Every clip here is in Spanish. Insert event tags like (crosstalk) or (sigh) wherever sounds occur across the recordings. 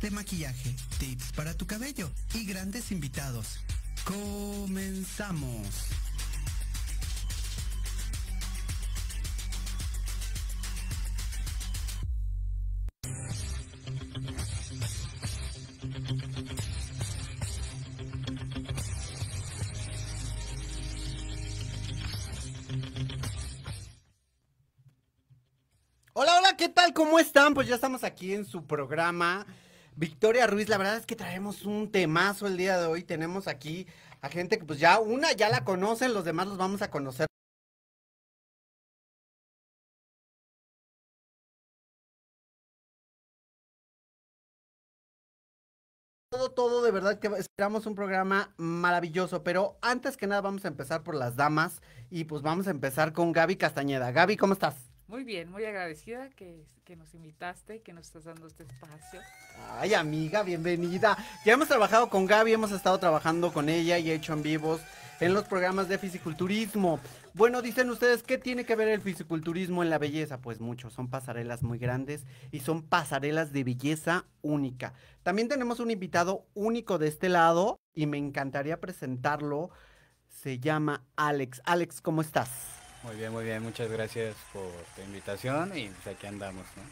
De maquillaje, tips para tu cabello y grandes invitados. Comenzamos. Hola, hola, ¿qué tal? ¿Cómo están? Pues ya estamos aquí en su programa. Victoria Ruiz, la verdad es que traemos un temazo el día de hoy. Tenemos aquí a gente que pues ya una ya la conocen, los demás los vamos a conocer. Todo, todo, de verdad que esperamos un programa maravilloso, pero antes que nada vamos a empezar por las damas y pues vamos a empezar con Gaby Castañeda. Gaby, ¿cómo estás? Muy bien, muy agradecida que, nos invitaste, que nos estás dando este espacio. Ay, amiga, bienvenida. Ya hemos trabajado con Gaby, hemos estado trabajando con ella y he hecho en vivos en los programas de fisiculturismo. Bueno, dicen ustedes, ¿qué tiene que ver el fisiculturismo en la belleza? Pues mucho, son pasarelas muy grandes y son pasarelas de belleza única. También tenemos un invitado único de este lado y me encantaría presentarlo. Se llama Alex. Alex, ¿cómo estás? Muy bien, muy bien, muchas gracias por tu invitación y pues aquí andamos, ¿no?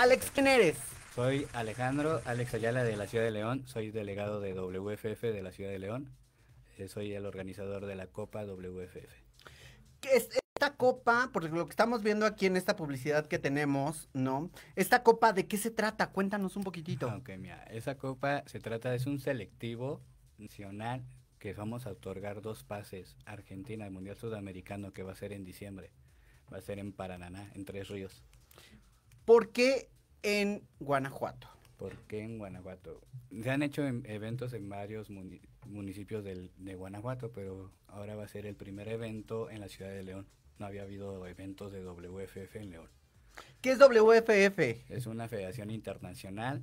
Alex. ¿quién eres? Soy Alejandro, Alex Ayala de la Ciudad de León, soy delegado de WFF de la Ciudad de León, eh, soy el organizador de la Copa WFF. ¿Qué es esta copa, por lo que estamos viendo aquí en esta publicidad que tenemos, ¿no? Esta copa, ¿de qué se trata? Cuéntanos un poquitito. Aunque mira, esa copa se trata, es un selectivo nacional que vamos a otorgar dos pases, Argentina, el Mundial Sudamericano que va a ser en diciembre, va a ser en Paraná, en Tres Ríos. ¿Por qué en Guanajuato? ¿Por qué en Guanajuato? Se han hecho en- eventos en varios muni- municipios del- de Guanajuato, pero ahora va a ser el primer evento en la ciudad de León. No había habido eventos de WFF en León. ¿Qué es WFF? Es una federación internacional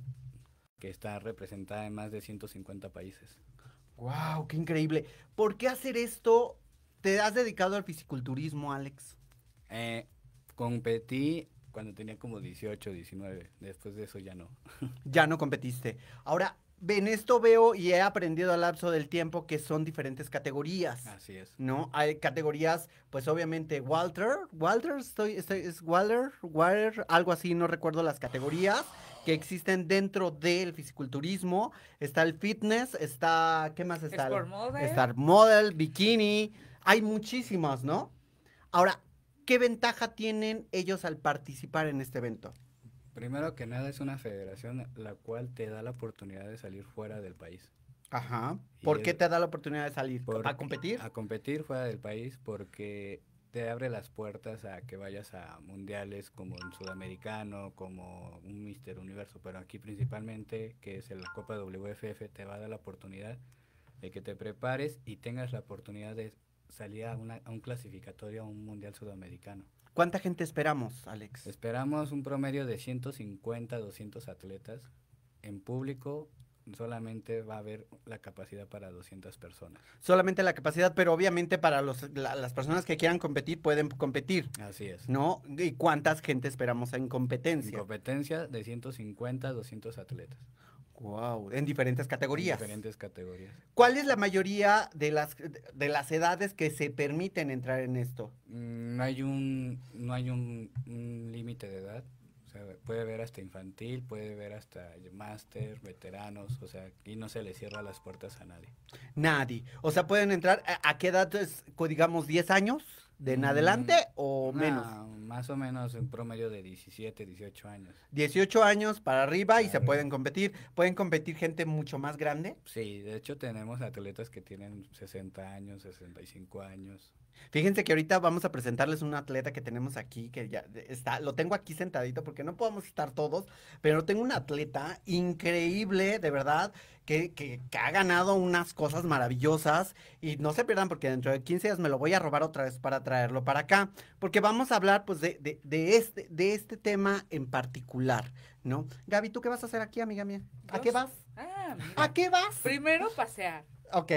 que está representada en más de 150 países. ¡Wow! ¡Qué increíble! ¿Por qué hacer esto? ¿Te has dedicado al fisiculturismo, Alex? Eh, competí cuando tenía como 18, 19. Después de eso ya no. (laughs) Ya no competiste. Ahora, en esto veo y he aprendido al lapso del tiempo que son diferentes categorías. Así es. ¿no? Hay categorías, pues obviamente Walter, Walter, estoy, estoy, es Walter, Walter, algo así, no recuerdo las categorías que existen dentro del fisiculturismo. Está el fitness, está, ¿qué más está? Sport model. Está model, bikini, hay muchísimas, ¿no? Ahora, ¿qué ventaja tienen ellos al participar en este evento? Primero que nada es una federación la cual te da la oportunidad de salir fuera del país. Ajá. Y ¿Por qué el- te da la oportunidad de salir? ¿A competir? A competir fuera del país porque te abre las puertas a que vayas a mundiales como el sudamericano, como un Mister Universo, pero aquí principalmente, que es la Copa WFF, te va a dar la oportunidad de que te prepares y tengas la oportunidad de salir a, una- a un clasificatorio a un mundial sudamericano. ¿Cuánta gente esperamos, Alex? Esperamos un promedio de 150, 200 atletas. En público solamente va a haber la capacidad para 200 personas. solamente la capacidad, pero obviamente para los, la- las personas que quieran competir pueden competir, Así es. ¿no? ¿Y cuántas gente esperamos en En competencia? competencia de 150 a 200 atletas. Wow, en diferentes en categorías. diferentes categorías. ¿Cuál es la mayoría de las de las edades que se permiten entrar en esto? Mm, No hay un, no hay un, un límite de edad. Puede ver hasta infantil, puede ver hasta máster, veteranos, o sea, aquí no se le cierra las puertas a nadie. Nadie. O sea, pueden entrar a, a qué edad es, digamos 10 años? De en Mm, adelante o menos? No, más o menos en promedio de 17, 18 años. 18 años para arriba y se pueden competir. Pueden competir gente mucho más grande. Sí, de hecho tenemos atletas que tienen 60 años, 65 años. Fíjense que ahorita vamos a presentarles un atleta que tenemos aquí, que ya está, lo tengo aquí sentadito porque no podemos estar todos, pero tengo un atleta increíble, de verdad, que, que, que ha ganado unas cosas maravillosas y no se pierdan porque dentro de 15 días me lo voy a robar otra vez para traerlo para acá, porque vamos a hablar pues de, de, de este, de este tema en particular, ¿no? Gaby, ¿tú qué vas a hacer aquí, amiga mía? ¿A qué vas? Ah. ¿A qué vas? Primero pasear. Ok.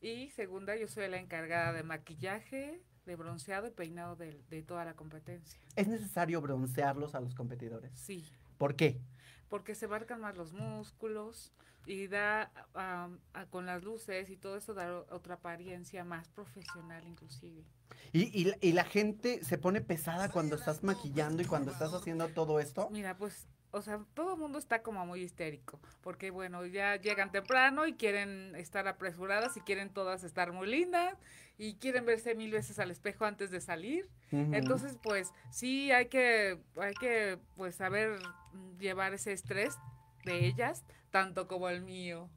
Y segunda, yo soy la encargada de maquillaje, de bronceado y peinado de, de toda la competencia. ¿Es necesario broncearlos a los competidores? Sí, ¿Por qué? Porque se marcan más los músculos y da a- con las luces y todo eso da otra apariencia más profesional inclusive. ¿Y, y, la- y la gente se pone pesada cuando estás maquillando y cuando estás haciendo todo esto? Mira, pues, o sea, todo el mundo está como muy histérico, porque bueno, ya llegan temprano y quieren estar apresuradas y quieren todas estar muy lindas y quieren verse mil veces al espejo antes de salir. Entonces, pues, sí hay que, hay que, pues, saber llevar ese estrés de ellas, tanto como el mío.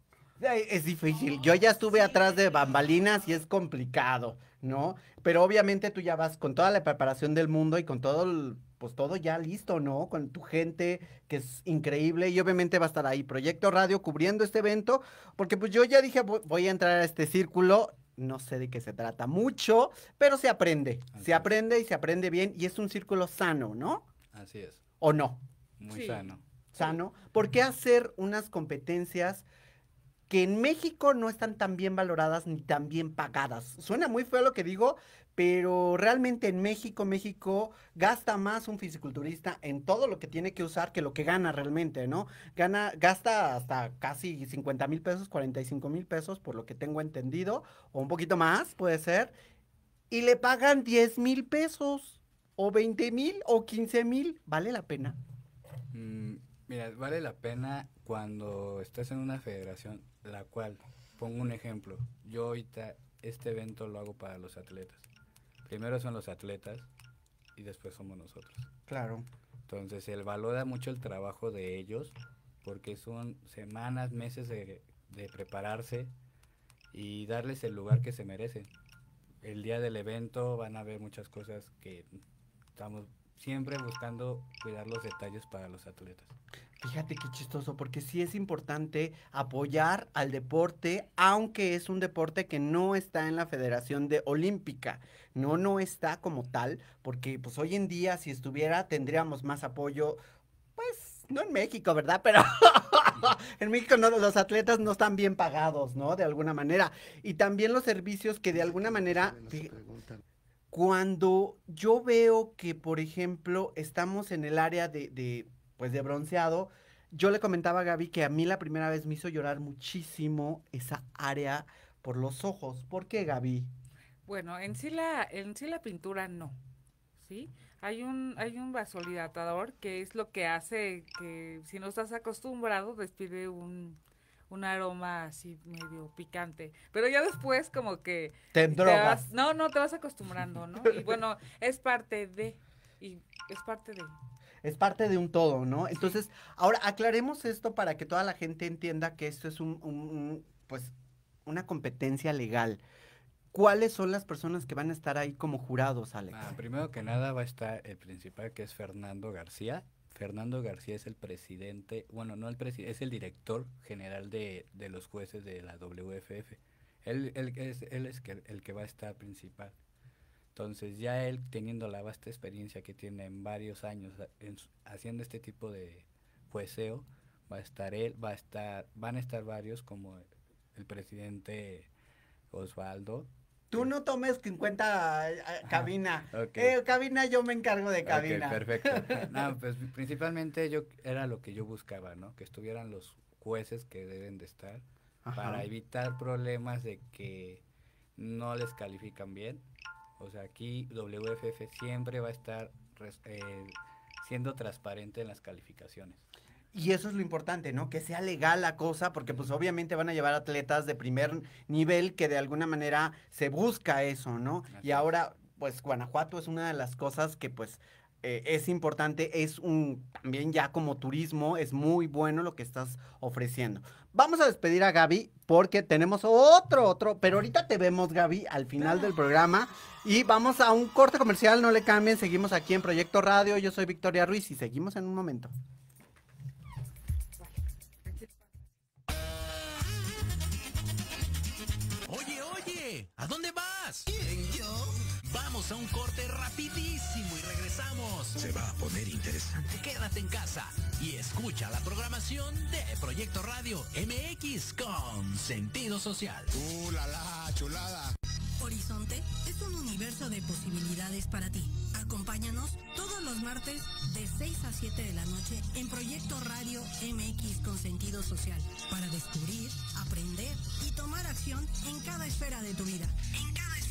Es difícil. Yo ya estuve atrás de bambalinas y es complicado, ¿no? Pero obviamente tú ya vas con toda la preparación del mundo y con todo, el- pues todo ya listo, ¿no? Con tu gente, que es increíble y obviamente va a estar ahí Proyecto Radio cubriendo este evento, porque pues yo ya dije, voy- a entrar a este círculo. No sé de qué se trata mucho, pero se aprende. Así Se es. aprende y se aprende bien y es un círculo sano, ¿no? Así es, ¿O no? muy Sí. sano. sano. ¿Por qué hacer unas competencias que en México no están tan bien valoradas ni tan bien pagadas? Suena muy feo lo que digo, pero realmente en México, México gasta más un fisiculturista en todo lo que tiene que usar que lo que gana realmente, ¿no? Gana, gasta hasta casi 50 mil pesos, 45 mil pesos, por lo que tengo entendido, o un poquito más, puede ser, y le pagan 10 mil pesos, o 20 mil, o 15 mil, ¿vale la pena? Mm, mira, vale la pena cuando estás en una federación, la cual, pongo un ejemplo, yo ahorita este evento lo hago para los atletas. Primero son los atletas y después somos nosotros. Claro. Entonces, él valora mucho el trabajo de ellos porque son semanas, meses de, de prepararse y darles el lugar que se merecen. El día del evento van a ver muchas cosas que estamos siempre buscando cuidar los detalles para los atletas. Fíjate qué chistoso, porque sí es importante apoyar al deporte, aunque es un deporte que no está en la Federación de Olímpica. No, no está como tal, porque pues hoy en día si estuviera tendríamos más apoyo, pues no en México, ¿verdad? (laughs) Pero (laughs) en México no, los atletas no están bien pagados, ¿no? De alguna manera. Y también los servicios que de alguna manera... cuando yo veo que, por ejemplo, estamos en el área de, de, pues, de bronceado, yo le comentaba a Gaby que a mí la primera vez me hizo llorar muchísimo esa área por los ojos. ¿Por qué, Gaby? Bueno, en sí la, en sí la pintura no, ¿sí? Hay un, hay un vasodilatador que es lo que hace que si no estás acostumbrado despide un, un aroma así medio picante. Pero ya después como que Te te vas- no, no te vas acostumbrando, ¿no? Y bueno, es parte de, y es parte de. Es parte de un todo, ¿no? Entonces, ahora aclaremos esto para que toda la gente entienda que esto es un, un- un, pues, una competencia legal. ¿Cuáles son las personas que van a estar ahí como jurados, Alex? Ah, primero que nada va a estar el principal que es Fernando García. Fernando García es el presidente, bueno, no el presidente, es el director general de, de los jueces de la WFF. Él, él es, él es que, el que va a estar principal. Entonces ya él teniendo la vasta experiencia que tiene en varios años a- en haciendo este tipo de jueceo, va a estar él, va a estar, van a estar varios como el presidente Osvaldo. Tú no tomes 50 eh, (laughs) cabina. Ok. Eh, cabina, yo me encargo de cabina. perfecto. (laughs) No, pues principalmente yo era lo que yo buscaba, ¿no? Que estuvieran los jueces que deben de estar Ajá. para evitar problemas de que no les califican bien. O sea, aquí WFF siempre va a estar eh, siendo transparente en las calificaciones. Y eso es lo importante, ¿no? Que sea legal la cosa, porque pues obviamente van a llevar atletas de primer nivel que de alguna manera se busca eso, ¿no? Así Y ahora, pues Guanajuato es una de las cosas que pues eh, es importante, es un también ya como turismo, es muy bueno lo que estás ofreciendo. Vamos a despedir a Gaby porque tenemos otro, otro, pero ahorita te vemos Gaby al final del programa y vamos a un corte comercial, no le cambien, seguimos aquí en Proyecto Radio, yo soy Victoria Ruiz y seguimos en un momento. Oye, oye, ¿a dónde vas? ¿Quién? Vamos a un corte rapidísimo y regresamos. Se va a poner interesante. Quédate en casa y escucha la programación de Proyecto Radio MX con sentido social. ¡Uh, la, la chulada! Horizonte es un universo de posibilidades para ti. Acompáñanos todos los martes de 6 a 7 de la noche en Proyecto Radio MX con sentido social para descubrir, aprender y tomar acción en cada esfera de tu vida. En cada esfera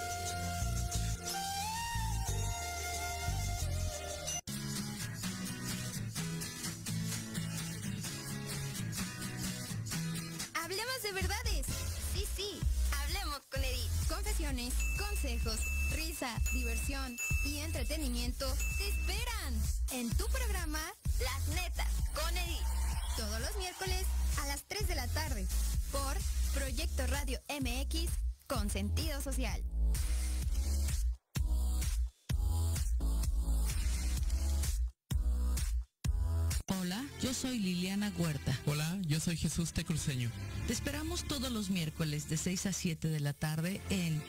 Consejos, risa, diversión y entretenimiento te esperan en tu programa Las Netas con Edith. Todos los miércoles a las 3 de la tarde por Proyecto Radio MX con sentido social. Hola, yo soy Liliana Huerta. Hola, yo soy Jesús Tecruceño. Te esperamos todos los miércoles de 6 a 7 de la tarde en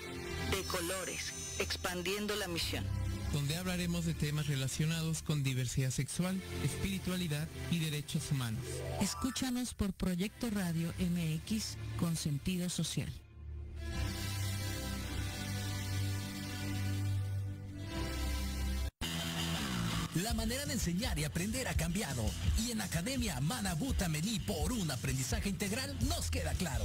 De Colores, expandiendo la misión. donde hablaremos de temas relacionados con diversidad sexual, espiritualidad y derechos humanos. Escúchanos por Proyecto Radio MX con sentido social. La manera de enseñar y aprender ha cambiado y en Academia Manabuta Mení por un aprendizaje integral nos queda claro.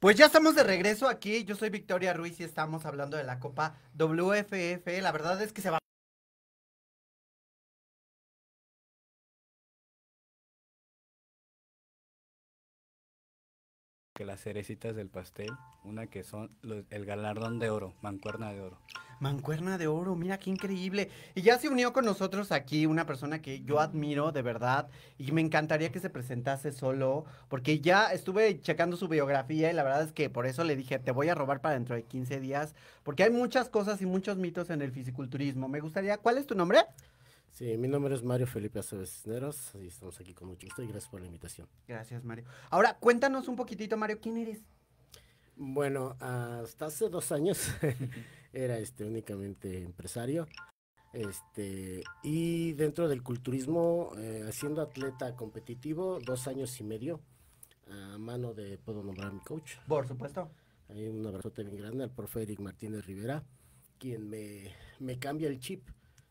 Pues ya estamos de regreso aquí. Yo soy Victoria Ruiz y estamos hablando de la Copa WFF. La verdad es que se va. Las cerecitas del pastel, una que son el galardón de oro, mancuerna de oro. Mancuerna de oro, mira qué increíble. Y ya se unió con nosotros aquí una persona que yo admiro de verdad y me encantaría que se presentase solo, porque ya estuve checando su biografía y la verdad es que por eso le dije, te voy a robar para dentro de 15 días, porque hay muchas cosas y muchos mitos en el fisiculturismo. Me gustaría, ¿cuál es tu nombre? Sí, mi nombre es Mario Felipe Aceves Cisneros y estamos aquí con mucho gusto y gracias por la invitación. Gracias, Mario. Ahora, cuéntanos un poquitito, Mario, ¿quién eres? Bueno, hasta hace dos años (laughs) era este únicamente empresario. Este, y dentro del culturismo, eh, siendo atleta competitivo, dos años y medio, a mano de, puedo nombrar a mi coach. Por supuesto. Hay un abrazote bien grande al profe Eric Martínez Rivera, quien me, me cambia el chip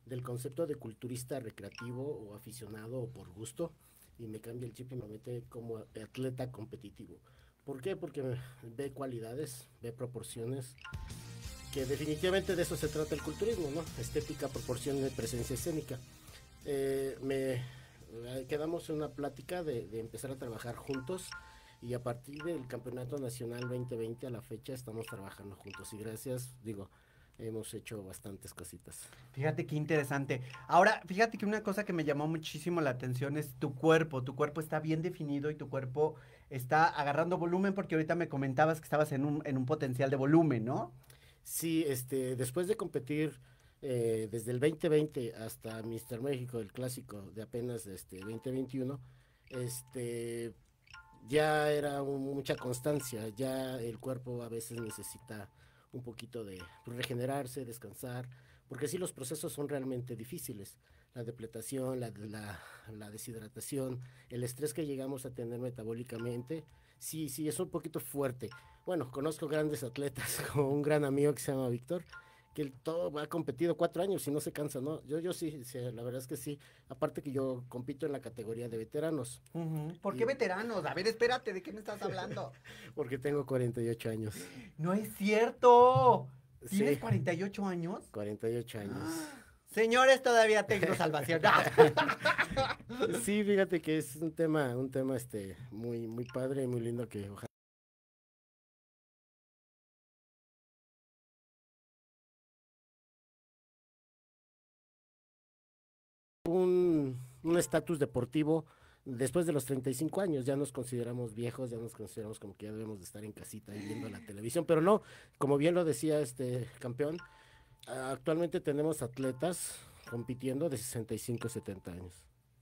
del concepto de culturista recreativo o aficionado o por gusto y me cambia el chip y me mete como atleta competitivo. ¿Por qué? Porque ve cualidades, ve proporciones, que definitivamente de eso se trata el culturismo, ¿no? Estética, proporción y presencia escénica. Eh, me eh, quedamos en una plática de, de empezar a trabajar juntos y a partir del Campeonato Nacional 2020 a la fecha estamos trabajando juntos y gracias, digo, hemos hecho bastantes cositas. Fíjate qué interesante. Ahora, fíjate que una cosa que me llamó muchísimo la atención es tu cuerpo. Tu cuerpo está bien definido y tu cuerpo está agarrando volumen porque ahorita me comentabas que estabas en un, en un potencial de volumen, ¿no? Sí, este, después de competir eh, desde el 2020 hasta Mister México, el clásico de apenas este 2021, este ya era mucha constancia, ya el cuerpo a veces necesita un poquito de regenerarse, descansar, porque sí los procesos son realmente difíciles. La depletación, la, la, deshidratación, el estrés que llegamos a tener metabólicamente, sí, sí, es un poquito fuerte. Bueno, conozco grandes atletas, (laughs) como un gran amigo que se llama Víctor, que él todo ha competido cuatro años y no se cansa, ¿no? Yo, yo sí, la verdad es que sí. Aparte que yo compito en la categoría de veteranos. ¿Por qué veteranos? A ver, espérate, ¿de qué me estás hablando? (laughs) Porque tengo 48 años. No es cierto. ¿Tienes 48 años? 48 años. Señores, todavía tengo salvación. (laughs) sí, fíjate que es un tema, un tema este muy, muy padre y muy lindo que ojalá un estatus deportivo después de los 35 años. Ya nos consideramos viejos, ya nos consideramos como que ya debemos de estar en casita y viendo la televisión, pero no, como bien lo decía este campeón, actualmente tenemos atletas compitiendo de 65 a 70 años.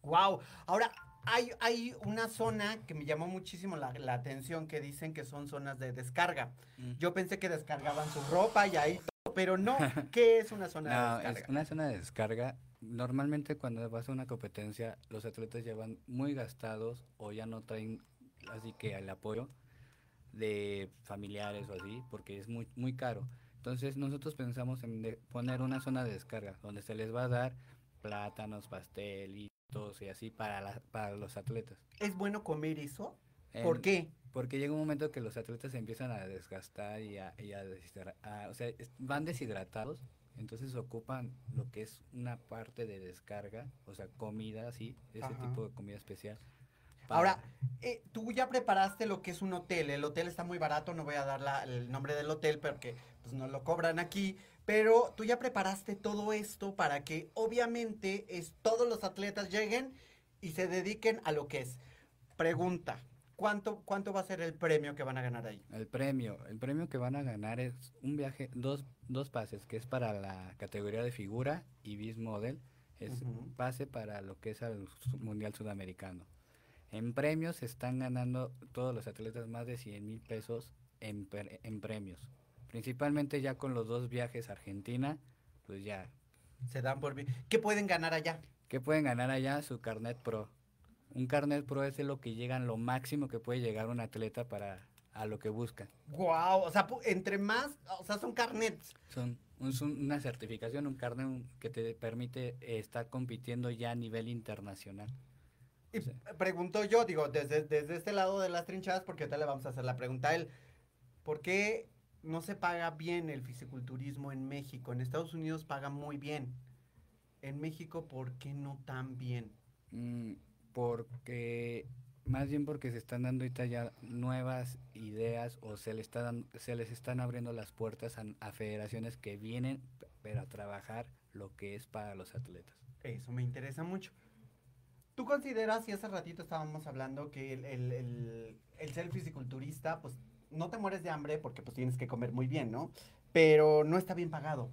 Wow, ahora hay, hay una zona que me llamó muchísimo la, atención que dicen que son zonas de descarga. Mm. Yo pensé que descargaban su ropa y ahí pero no, (laughs) ¿qué es una zona de descarga? Es una zona de descarga normalmente cuando vas a una competencia, los atletas llevan muy gastados o ya no traen así que el apoyo de familiares o así, porque es muy, muy caro. Entonces nosotros pensamos en poner una zona de descarga donde se les va a dar plátanos, pastelitos y así para, para los atletas. ¿Es bueno comer eso? ¿Por qué? Porque llega un momento que los atletas se empiezan a desgastar y a, y a, o sea, van deshidratados entonces ocupan lo que es una parte de descarga, o sea, comida, sí, ese tipo de comida especial. Ahora, eh, tú ya preparaste lo que es un hotel. El hotel está muy barato, no voy a dar el nombre del hotel porque pues, no lo cobran aquí. Pero tú ya preparaste todo esto para que obviamente es, todos los atletas lleguen y se dediquen a lo que es. Pregunta, ¿Cuánto, ¿Cuánto va a ser el premio que van a ganar ahí? El premio, el premio que van a ganar es un viaje, dos, dos pases, que es para la categoría de figura y bis model, es un pase para lo que es el Mundial Sudamericano. En premios están ganando todos los atletas más de 100 mil pesos en, en premios. Principalmente ya con los dos viajes a Argentina, pues ya. Se dan por bien. ¿Qué pueden ganar allá? ¿Qué pueden ganar allá? Su carnet pro. Un carnet pro es lo que llegan, lo máximo que puede llegar un atleta para a lo que busca. Wow, o sea, entre más, o sea, son carnets. Son, una certificación, un carnet que te permite estar compitiendo ya a nivel internacional. Y pregunto yo, digo, desde, desde este lado de las trinchadas, porque ahorita le vamos a hacer la pregunta a él, ¿por qué no se paga bien el fisiculturismo en México? En Estados Unidos paga muy bien. En México, ¿por qué no tan bien? Mm, porque más bien porque se están dando ahorita ya nuevas ideas o se, le está se les están abriendo las puertas a, federaciones que vienen pero a trabajar lo que es para los atletas. Eso me interesa mucho. ¿Tú consideras, y hace ratito estábamos hablando, que el, el, el, ser fisiculturista, pues no te mueres de hambre porque pues tienes que comer muy bien, ¿no? Pero no está bien pagado.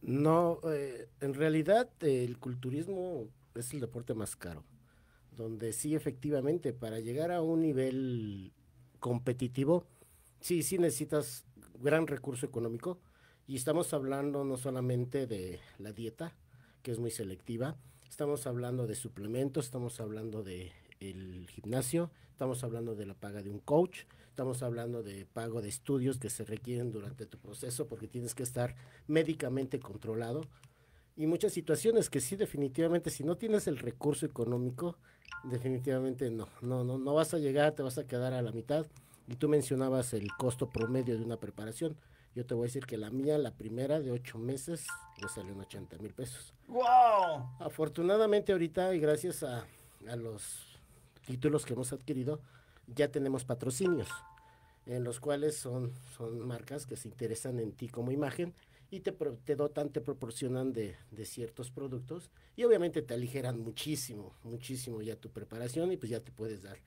No, eh, en realidad el culturismo es el deporte más caro donde sí efectivamente para llegar a un nivel competitivo, sí, sí necesitas gran recurso económico. Y estamos hablando no solamente de la dieta, que es muy selectiva, estamos hablando de suplementos, estamos hablando de el gimnasio, estamos hablando de la paga de un coach, estamos hablando de pago de estudios que se requieren durante tu proceso porque tienes que estar médicamente controlado. Y muchas situaciones que sí definitivamente si no tienes el recurso económico definitivamente no. No no no vas a llegar te vas a quedar a la mitad. Y tú mencionabas el costo promedio de una preparación. Yo te voy a decir que la mía la primera de ocho meses me salió en 80 mil pesos. Wow afortunadamente ahorita y gracias a, a los títulos que hemos adquirido ya tenemos patrocinios en los cuales son son marcas que se interesan en ti como imagen y te, te dotan, te proporcionan de, de ciertos productos y obviamente te aligeran muchísimo, muchísimo ya tu preparación y pues ya te puedes dar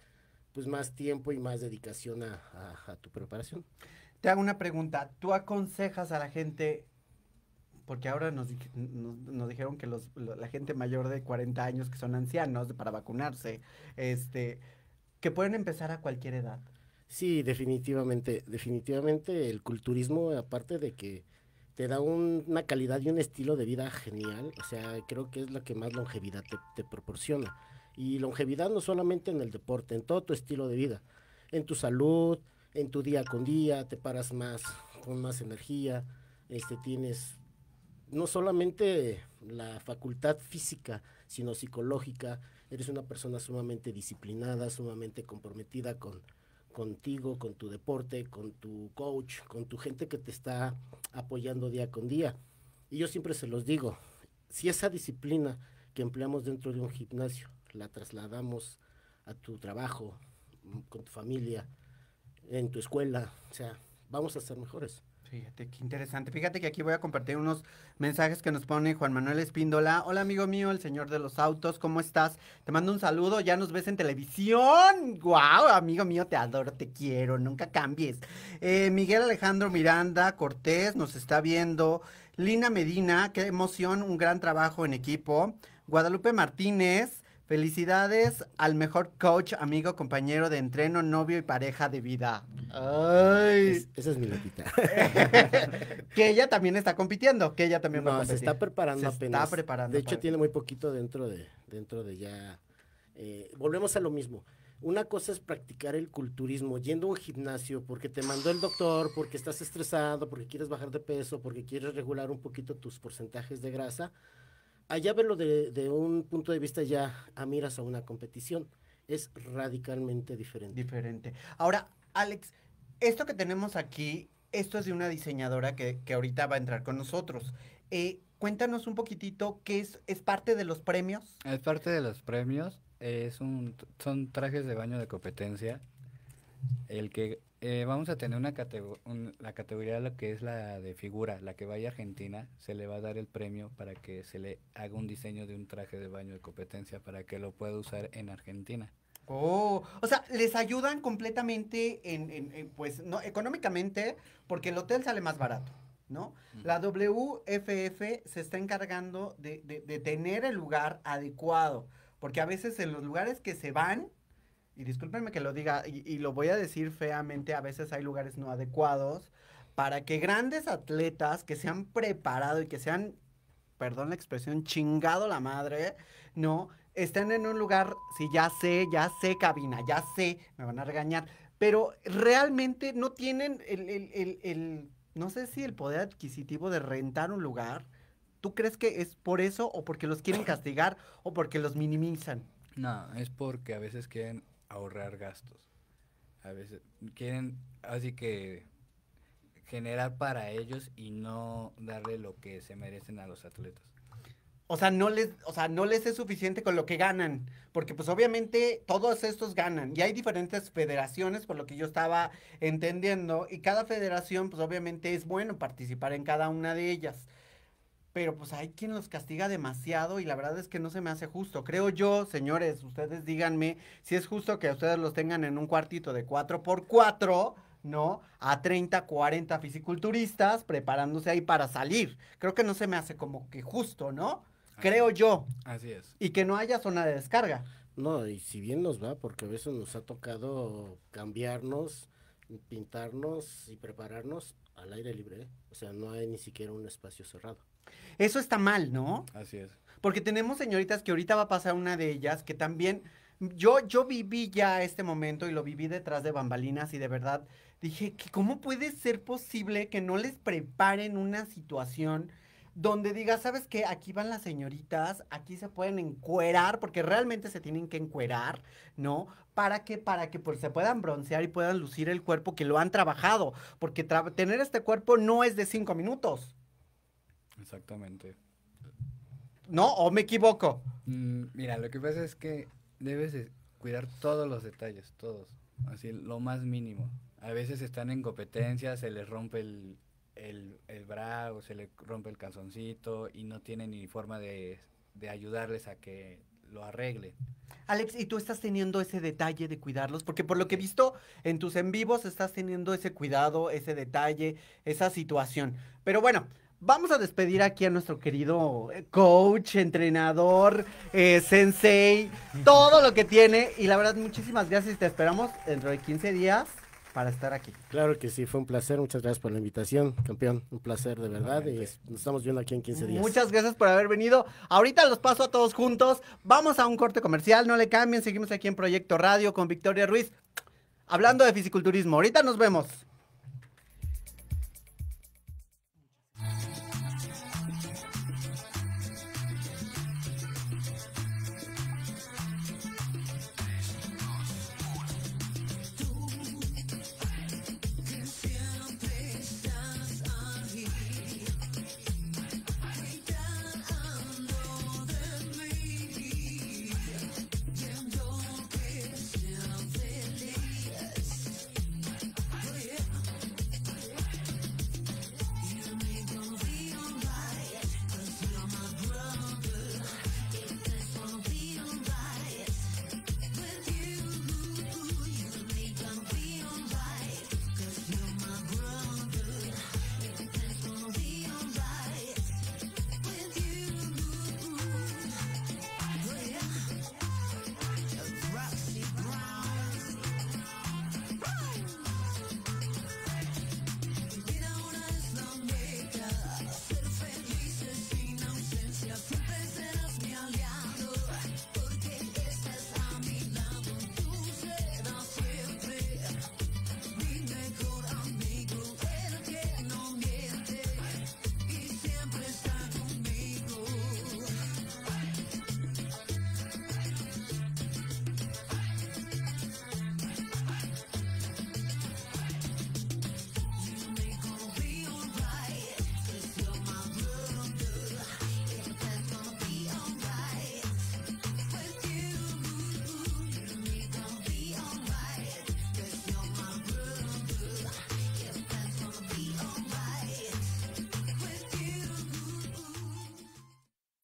pues más tiempo y más dedicación a, a- a tu preparación. Te hago una pregunta. ¿Tú aconsejas a la gente, porque ahora nos, nos, nos dijeron que los, lo- la gente mayor de 40 años que son ancianos para vacunarse, este, que pueden empezar a cualquier edad? Sí, definitivamente, definitivamente el culturismo, aparte de que te da un- una calidad y un estilo de vida genial, o sea, creo que es lo que más longevidad te, te proporciona. Y longevidad no solamente en el deporte, en todo tu estilo de vida, en tu salud, en tu día con día, te paras más, con más energía, este, tienes no solamente la facultad física, sino psicológica, eres una persona sumamente disciplinada, sumamente comprometida con, contigo, con tu deporte, con tu coach, con tu gente que te está apoyando día con día. Y yo siempre se los digo, si esa disciplina que empleamos dentro de un gimnasio la trasladamos a tu trabajo, mm, con tu familia, en tu escuela, o sea, vamos a ser mejores. Fíjate, qué interesante. Fíjate que aquí voy a compartir unos mensajes que nos pone Juan Manuel Espíndola. Hola, amigo mío, el señor de los autos, ¿cómo estás? Te mando un saludo, ya nos ves en televisión. Guau, amigo mío, te adoro, te quiero, nunca cambies. Eh, Miguel Alejandro Miranda Cortés nos está viendo. Lina Medina, qué emoción, un gran trabajo en equipo. Guadalupe Martínez, felicidades al mejor coach, amigo, compañero de entreno, novio y pareja de vida. Ay. Es- esa es mi latita. (laughs) que ella también está compitiendo, que ella también va a No, se está preparando Se apenas. está preparando. De hecho, para- tiene muy poquito dentro de, dentro de ya. eh, volvemos a lo mismo. Una cosa es practicar el culturismo yendo a un gimnasio porque te mandó el doctor, porque estás estresado, porque quieres bajar de peso, porque quieres regular un poquito tus porcentajes de grasa. Allá verlo de, de un punto de vista ya a miras a una competición. Es radicalmente diferente. Diferente. Ahora, Alex, esto que tenemos aquí, esto es de una diseñadora que, que ahorita va a entrar con nosotros. Eh, cuéntanos un poquitito qué es, es parte de los premios. Es parte de los premios, es un, son trajes de baño de competencia. El que eh, vamos a tener una catego- un- la categoría lo que es la de figura, la que vaya a Argentina, se le va a dar el premio para que se le haga un diseño de un traje de baño de competencia para que lo pueda usar en Argentina. Oh, o sea, les ayudan completamente en, en- en, pues, no, económicamente, porque el hotel sale más barato, ¿no? La WFF se está encargando de, de- de tener el lugar adecuado, porque a veces en los lugares que se van, y discúlpenme que lo diga, y, lo voy a decir feamente, a veces hay lugares no adecuados, para que grandes atletas que se han preparado y que se han, perdón la expresión, chingado la madre, ¿no? Estén en un lugar, sí, ya sé, ya sé, cabina, ya sé, me van a regañar, pero realmente no tienen el, el- el- el- no sé si el poder adquisitivo de rentar un lugar. ¿Tú crees que es por eso o porque los quieren castigar o porque los minimizan? No, es porque a veces quieren ahorrar gastos. A veces quieren así que generar para ellos y no darle lo que se merecen a los atletas. O sea, no les, o sea, no les es suficiente con lo que ganan, porque pues obviamente todos estos ganan y hay diferentes federaciones por lo que yo estaba entendiendo y cada federación pues obviamente es bueno participar en cada una de ellas. Pero pues hay quien los castiga demasiado y la verdad es que no se me hace justo. Creo yo, señores, ustedes díganme si es justo que ustedes los tengan en un cuartito de 4x4, ¿no? A 30, 40 fisiculturistas preparándose ahí para salir. Creo que no se me hace como que justo, ¿no? Creo yo. Así es. Y que no haya zona de descarga. No, y si bien nos va, porque a veces nos ha tocado cambiarnos, pintarnos y prepararnos al aire libre. ¿eh? O sea, no hay ni siquiera un espacio cerrado. Eso está mal, ¿no? Así es. Porque tenemos señoritas que ahorita va a pasar una de ellas que también yo yo viví ya este momento y lo viví detrás de bambalinas y de verdad dije que cómo puede ser posible que no les preparen una situación donde diga, ¿sabes qué? Aquí van las señoritas, aquí se pueden encuerar, porque realmente se tienen que encuerar, ¿no? ¿Para que Para que pues, se puedan broncear y puedan lucir el cuerpo que lo han trabajado, porque tra- tener este cuerpo no es de cinco minutos, Exactamente. ¿no? ¿O me equivoco? Mm, mira, lo que pasa es que debes de cuidar todos los detalles, todos. Así, lo más mínimo. A veces están en competencia, se les rompe el, el, el bra o se le rompe el calzoncito y no tiene ni forma de, de ayudarles a que lo arreglen. Alex, ¿y tú estás teniendo ese detalle de cuidarlos? Porque por lo que he visto en tus en vivos estás teniendo ese cuidado, ese detalle, esa situación. Pero bueno, vamos a despedir aquí a nuestro querido eh, coach, entrenador, eh, sensei, todo lo que tiene. Y la verdad, muchísimas gracias y te esperamos dentro de 15 días para estar aquí. Claro que sí, fue un placer. Muchas gracias por la invitación, campeón. Un placer de verdad. Y nos estamos viendo aquí en 15 días. Muchas gracias por haber venido. Ahorita los paso a todos juntos. Vamos a un corte comercial, no le cambien. Seguimos aquí en Proyecto Radio con Victoria Ruiz. Hablando de fisiculturismo. Ahorita nos vemos.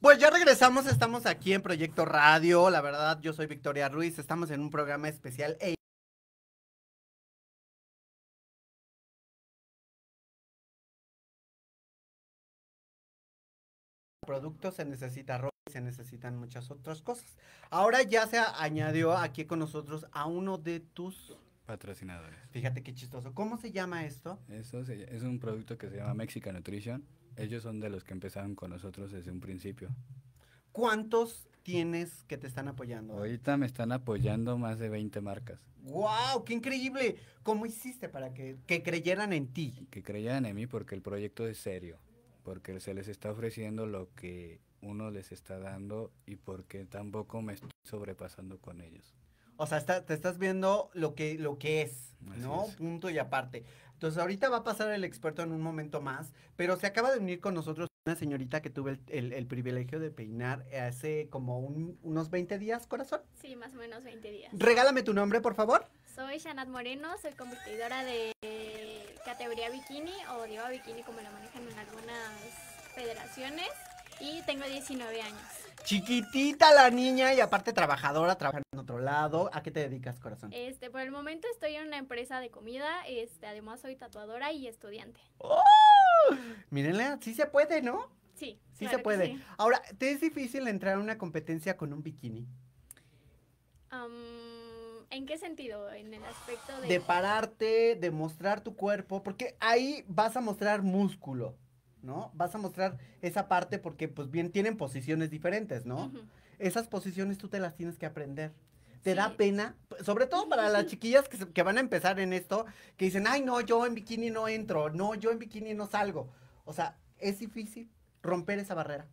Pues ya regresamos, estamos aquí en Proyecto Radio. La verdad, yo soy Victoria Ruiz. Estamos en un programa especial. e- productos, se necesita ropa, y se necesitan muchas otras cosas. Ahora ya se añadió aquí con nosotros a uno de tus, Patrocinadores. fíjate qué chistoso, ¿cómo se llama esto? Eso se- es un producto que se llama Mexican Nutrition. Ellos son de los que empezaron con nosotros desde un principio. ¿Cuántos tienes que te están apoyando? Ahorita me están apoyando más de 20 marcas ¡Wow! ¡Qué increíble! ¿Cómo hiciste para que, que creyeran en ti? que creían en mí porque el proyecto es serio, porque se les está ofreciendo lo que uno les está dando y porque tampoco me estoy sobrepasando con ellos. O sea, está- te estás viendo lo que, lo que es, Así ¿no? es. Punto y aparte. Entonces, ahorita va a pasar el experto en un momento más, pero se acaba de unir con nosotros una señorita que tuve el, el- el privilegio de peinar hace como un- unos 20 días, corazón. Sí, más o menos 20 días. Regálame tu nombre, por favor. Soy Shanat Moreno, soy competidora de categoría bikini o diva bikini como la manejan en algunas federaciones y tengo 19 años. Chiquitita la niña y aparte trabajadora, trabaja en otro lado. ¿A qué te dedicas, corazón? Este, por el momento estoy en una empresa de comida, este, además soy tatuadora y estudiante. ¡Oh! Mírenle, sí se puede, ¿no? Sí, Sí claro se puede. sí. Ahora, ¿te es difícil entrar a una competencia con un bikini? ¿En qué sentido? En el aspecto de... de pararte, de mostrar tu cuerpo, porque ahí vas a mostrar músculo, ¿no? Vas a mostrar esa parte porque pues bien tienen posiciones diferentes, ¿no? Esas posiciones tú te las tienes que aprender. Te da pena, sobre todo para las (laughs) chiquillas que, se- que van a empezar en esto, que dicen, ay, no, yo en bikini no entro, no, yo en bikini no salgo. O sea, es difícil romper esa barrera.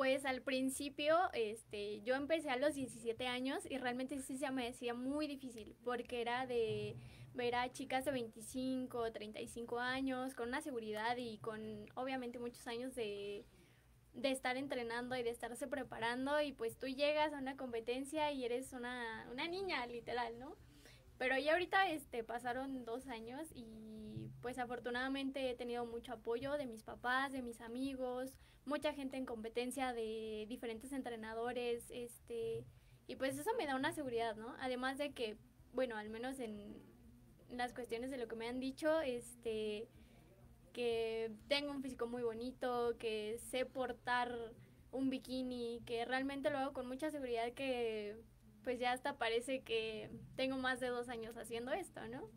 Pues al principio, este, yo empecé a los 17 años y realmente sí se me decía muy difícil porque era de ver a chicas de 25, 35 años con una seguridad y con obviamente muchos años de, de estar entrenando y de estarse preparando y pues tú llegas a una competencia y eres una, una niña literal, ¿no? Pero ya ahorita este, pasaron dos años y pues afortunadamente he tenido mucho apoyo de mis papás, de mis amigos, mucha gente en competencia de diferentes entrenadores, este, y pues eso me da una seguridad, ¿no? Además de que, bueno, al menos en las cuestiones de lo que me han dicho, este, que tengo un físico muy bonito, que sé portar un bikini, que realmente lo hago con mucha seguridad que pues ya hasta parece que tengo más de dos años haciendo esto, ¿no?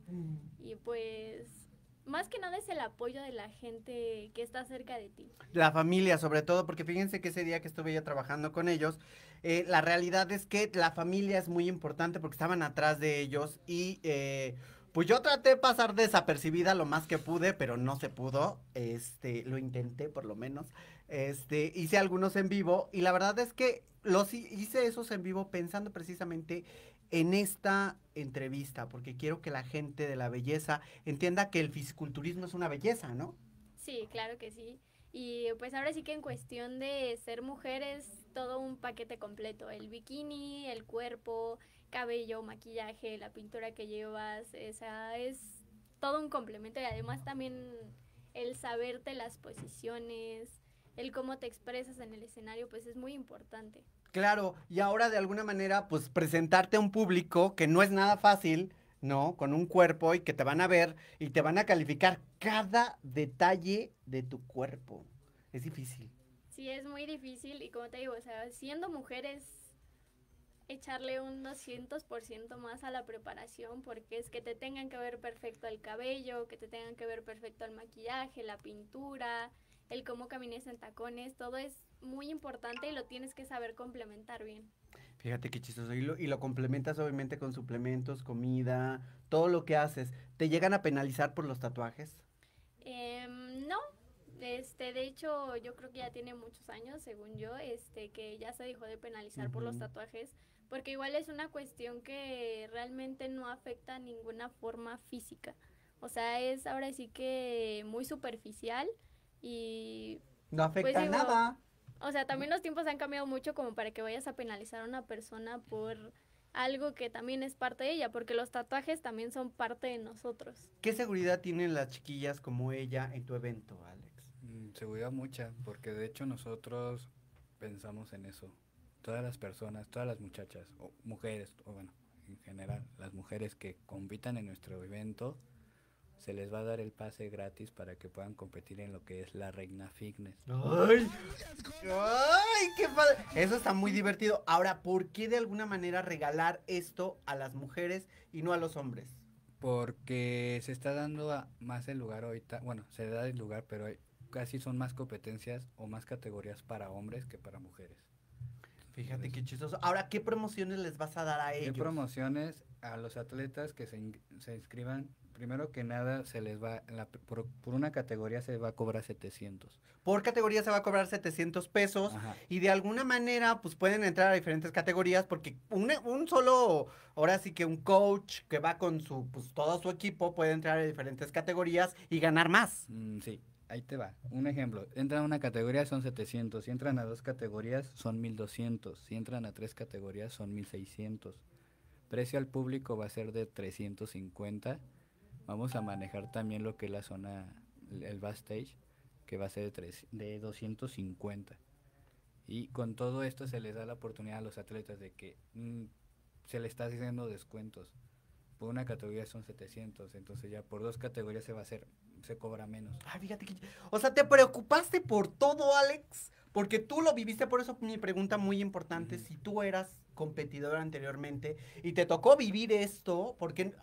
Y pues más que nada es el apoyo de la gente que está cerca de ti. La familia, sobre todo, porque fíjense que ese día que estuve yo trabajando con ellos, eh, la realidad es que la familia es muy importante porque estaban atrás de ellos y eh, pues yo traté de pasar desapercibida lo más que pude, pero no se pudo. Este, lo intenté por lo menos. Este, hice algunos en vivo y la verdad es que los hi- hice esos en vivo pensando precisamente en esta entrevista, porque quiero que la gente de la belleza entienda que el fisiculturismo es una belleza, ¿no? Sí, claro que sí. Y pues ahora sí que en cuestión de ser mujer es todo un paquete completo. El bikini, el cuerpo, cabello, maquillaje, la pintura que llevas, o sea, es todo un complemento y además también el saberte las posiciones, el cómo te expresas en el escenario, pues es muy importante. Claro, y ahora de alguna manera, pues presentarte a un público que no es nada fácil, ¿no? Con un cuerpo y que te van a ver y te van a calificar cada detalle de tu cuerpo. Es difícil. Sí, es muy difícil y como te digo, o sea, siendo mujeres echarle un 200% más a la preparación porque es que te tengan que ver perfecto el cabello, que te tengan que ver perfecto el maquillaje, la pintura, el cómo camines en tacones, todo es muy importante y lo tienes que saber complementar bien. Fíjate qué chistoso. Y lo, y lo complementas obviamente con suplementos, comida, todo lo que haces. ¿Te llegan a penalizar por los tatuajes? Em, no, este, de hecho, yo creo que ya tiene muchos años, según yo, este, que ya se dejó de penalizar por los tatuajes, porque igual es una cuestión que realmente no afecta a ninguna forma física. O sea, es ahora sí que muy superficial y No afecta digo, nada. O sea, también los tiempos han cambiado mucho como para que vayas a penalizar a una persona por algo que también es parte de ella, porque los tatuajes también son parte de nosotros. ¿Qué seguridad tienen las chiquillas como ella en tu evento, Alex? Mm, Seguridad mucha, porque de hecho nosotros pensamos en eso. Todas las personas, todas las muchachas, o mujeres, o bueno, en general, las mujeres que compitan en nuestro evento, se les va a dar el pase gratis para que puedan competir en lo que es la Reina Fitness. ¡Ay! ¡Ay, qué padre! Eso está muy divertido. Ahora, ¿por qué de alguna manera regalar esto a las mujeres y no a los hombres? Porque se está dando a- más el lugar ahorita, bueno, se da el lugar, pero hay- casi son más competencias o más categorías para hombres que para mujeres. Fíjate qué chistoso. Ahora, ¿qué promociones les vas a dar a ¿Qué ellos? promociones a los atletas que se, in- se inscriban? Primero que nada, se les va, la- por, por una categoría se va a cobrar 700. Por categoría se va a cobrar 700 pesos Ajá. y de alguna manera pues pueden entrar a diferentes categorías porque una- un solo, ahora sí que un coach que va con su, pues todo su equipo puede entrar a diferentes categorías y ganar más. Mm, sí, ahí te va. Un ejemplo, entran a una categoría son 700, si entran a dos categorías son 1200, si entran a tres categorías son 1600. Precio al público va a ser de 350. Vamos a manejar también lo que es la zona, el backstage, que va a ser de, tres- de 250. Y con todo esto se les da la oportunidad a los atletas de que mm, se les está haciendo descuentos. Por una categoría son 700, entonces ya por dos categorías se va a hacer, se cobra menos. Ay, fíjate que... O sea, ¿te preocupaste por todo, Alex? Porque tú lo viviste, por eso mi pregunta muy importante, si tú eras competidor anteriormente y te tocó vivir esto, porque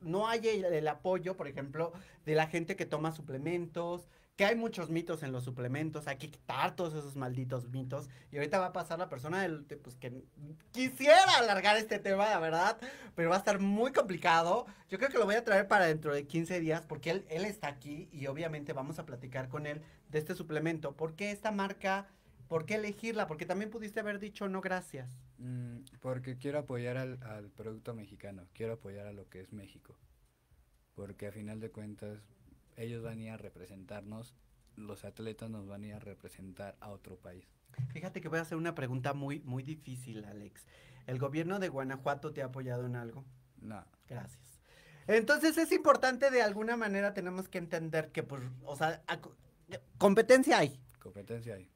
no hay el, el apoyo, por ejemplo, de la gente que toma suplementos, que hay muchos mitos en los suplementos, hay que quitar todos esos malditos mitos. Y ahorita va a pasar la persona del, de, pues, que quisiera alargar este tema, la verdad, pero va a estar muy complicado. Yo creo que lo voy a traer para dentro de 15 días porque él, él está aquí y obviamente vamos a platicar con él de este suplemento. ¿Por qué esta marca? ¿Por qué elegirla? Porque también pudiste haber dicho no gracias. Mm, porque quiero apoyar al, al producto mexicano, quiero apoyar a lo que es México. Porque a final de cuentas ellos van a ir a representarnos, los atletas nos van a ir a representar a otro país. Fíjate que voy a hacer una pregunta muy, muy difícil, Alex. ¿El gobierno de Guanajuato te ha apoyado en algo? No. Gracias. Entonces es importante de alguna manera tenemos que entender que, pues, o sea, competencia hay, Competencia hay.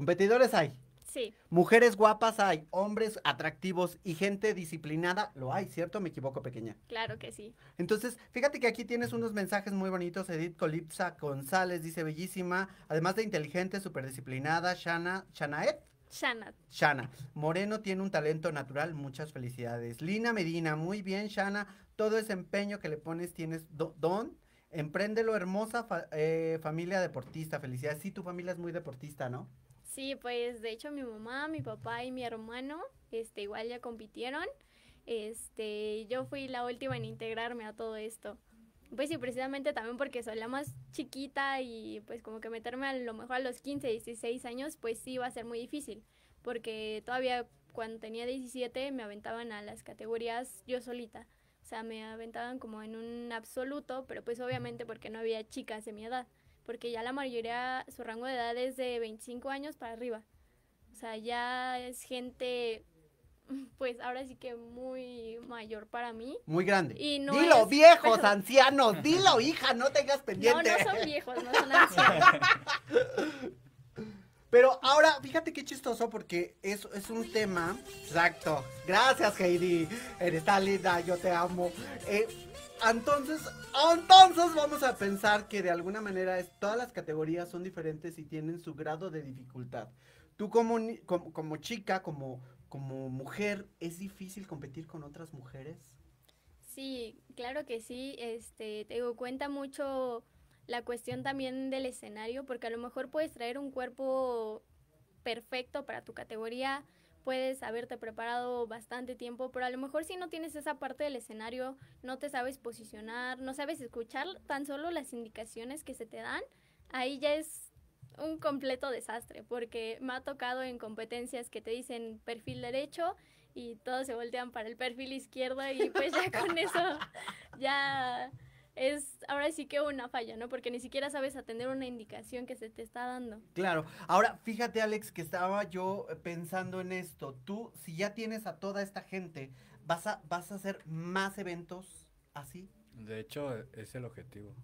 Competidores hay, Sí, mujeres guapas hay, hombres atractivos y gente disciplinada lo hay, ¿cierto? Me equivoco, pequeña. claro que sí. Entonces, fíjate que aquí tienes unos mensajes muy bonitos. Edith Colipsa González dice bellísima, además de inteligente, súper disciplinada, Shana, Shanaet. Shanat. Shana, Moreno tiene un talento natural, muchas felicidades. Lina Medina, muy bien, Shana, todo ese empeño que le pones tienes do- don. Empréndelo, hermosa fa- eh, familia deportista, felicidades. Sí, tu familia es muy deportista, ¿no? Sí, pues de hecho mi mamá, mi papá y mi hermano, este, igual ya compitieron. Este, yo fui la última en integrarme a todo esto. Pues sí, precisamente también porque soy la más chiquita y pues como que meterme a lo mejor a los 15, 16 años, pues sí va a ser muy difícil. Porque todavía cuando tenía 17 me aventaban a las categorías yo solita. O sea, me aventaban como en un absoluto, pero pues obviamente porque no había chicas de mi edad. Porque ya la mayoría, su rango de edad es de 25 años para arriba. O sea, ya es gente, (laughs) pues ahora sí que muy mayor para mí. Muy grande. Y no dilo, es- viejos, pero- ancianos, dilo, hija, no tengas No, pendiente. no son viejos, no son (laughs) ancianos. Pero ahora, fíjate qué chistoso porque es, es un tema. Exacto. Gracias, Heidi. Eres tan yo te amo. Eh, entonces, entonces vamos a pensar que de alguna manera es- todas las categorías son diferentes y tienen su grado de dificultad. Tú como, como, como chica, como, como mujer, ¿es difícil competir con otras mujeres? Sí, claro que sí. Este, te digo, cuenta mucho la cuestión también del escenario, porque a lo mejor puedes traer un cuerpo perfecto para tu categoría, puedes haberte preparado bastante tiempo, pero a lo mejor si no tienes esa parte del escenario, no te sabes posicionar, no sabes escuchar tan solo las indicaciones que se te dan, ahí ya es un completo desastre, porque me ha tocado en competencias que te dicen perfil derecho y todos se voltean para el perfil izquierdo y pues ya con eso (laughs) ya es ahora sí que una falla, ¿no? Porque ni siquiera sabes atender una indicación que se te está dando. Claro. Ahora, fíjate, Alex, que estaba yo eh, pensando en esto. Tú, si ya tienes a toda esta gente, ¿vas a, vas a hacer más eventos así? De hecho, es el objetivo.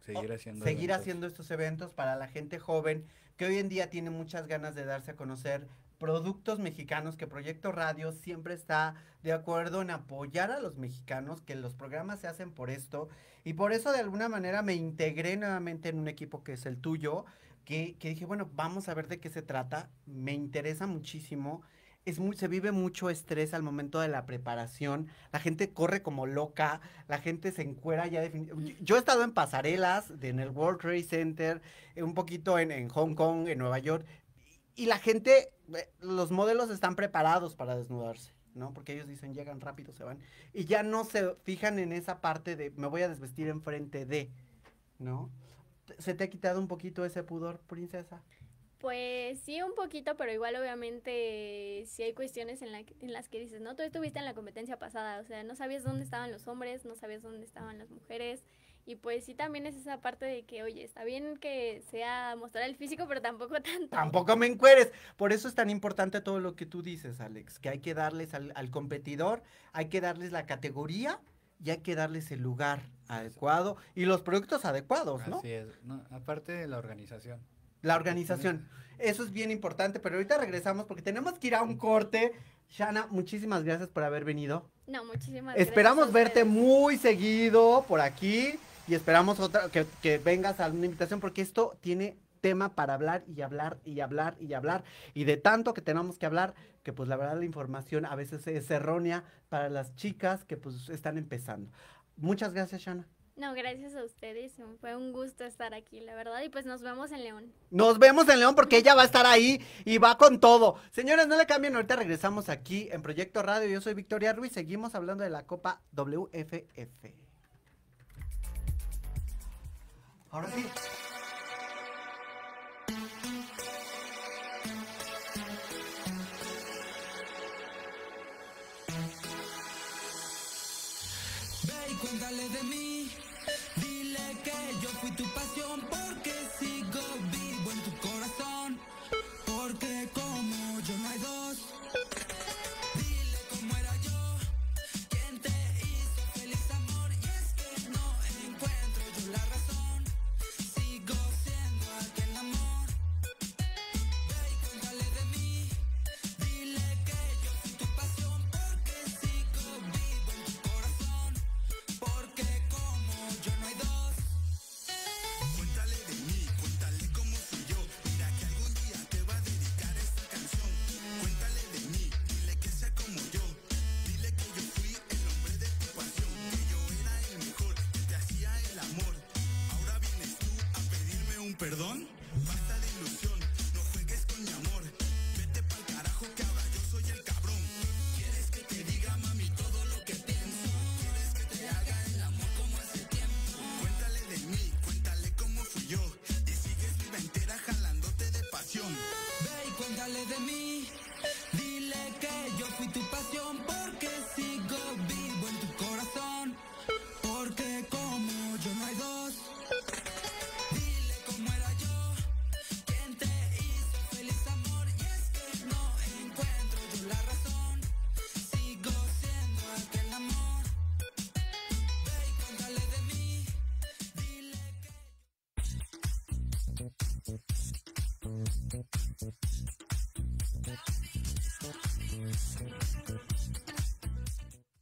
Seguir haciendo Seguir eventos. haciendo estos eventos para la gente joven que hoy en día tiene muchas ganas de darse a conocer productos mexicanos, que Proyecto Radio siempre está de acuerdo en apoyar a los mexicanos, que los programas se hacen por esto, y por eso de alguna manera me integré nuevamente en un equipo que es el tuyo, que, que dije, bueno, vamos a ver de qué se trata, me interesa muchísimo. Es muy, se vive mucho estrés al momento de la preparación. La gente corre como loca, la gente se encuera ya. Yo, he estado en pasarelas en el World Trade Center, un poquito en, en Hong Kong, en Nueva York, y la gente, eh, los modelos están preparados para desnudarse, ¿no? Porque ellos dicen, llegan rápido, se van. Y ya no se fijan en esa parte de, me voy a desvestir enfrente de, ¿no? ¿Se te ha quitado un poquito ese pudor, princesa? Pues sí, un poquito, pero igual obviamente sí hay cuestiones en, la, en las que dices, ¿no? Tú estuviste en la competencia pasada, o sea, no sabías dónde estaban los hombres, no sabías dónde estaban las mujeres. Y pues sí también es esa parte de que, oye, está bien que sea mostrar el físico, pero tampoco (laughs) tanto. Tampoco me encueres. Por eso es tan importante todo lo que tú dices, Alex, que hay que darles al, al competidor, hay que darles la categoría y hay que darles el lugar adecuado y los productos adecuados, ¿no? Así es. No, aparte de la organización. La organización. Eso es bien importante, pero ahorita regresamos porque tenemos que ir a un corte. Shana, muchísimas gracias por haber venido. No, muchísimas Esperamos gracias a verte muy seguido por aquí y esperamos otra que, que vengas a una invitación porque esto tiene tema para hablar y hablar y hablar y hablar y de tanto que tenemos que hablar que pues la verdad la información a veces es errónea para las chicas que pues están empezando. Muchas gracias, Shana. No, gracias a ustedes. Fue un gusto estar aquí, la verdad. Y pues nos vemos en León. Nos vemos en León porque ella va a estar ahí y va con todo. Señores, no le cambien, ahorita regresamos aquí en Proyecto Radio. Yo soy Victoria Ruiz, seguimos hablando de la Copa WFF. Ahora sí. Ve y cuéntale de mí. Dile que yo fui tu pasión perdón.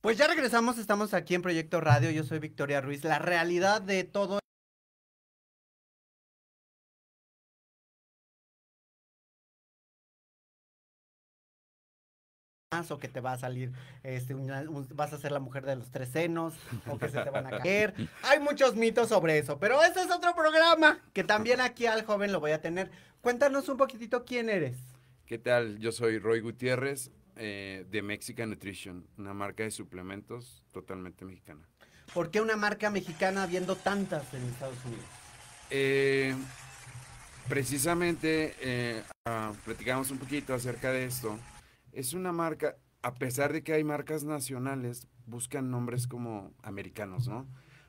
Pues ya regresamos, estamos aquí en Proyecto Radio. Yo soy Victoria Ruiz. La realidad de todo o que te va a salir, este, una- un- vas a ser la mujer de los tres senos, o que se te van a (laughs) caer. Hay muchos mitos sobre eso, pero ese es otro programa que también aquí al joven lo voy a tener. Cuéntanos un poquitito quién eres. ¿Qué tal? Yo soy Roy Gutiérrez eh, de Mexican Nutrition, una marca de suplementos totalmente mexicana. ¿Por qué una marca mexicana habiendo tantas en Estados Unidos? Eh, precisamente eh, ah, platicamos un poquito acerca de esto. Es una marca, a pesar de que hay marcas nacionales, buscan nombres como americanos, ¿no?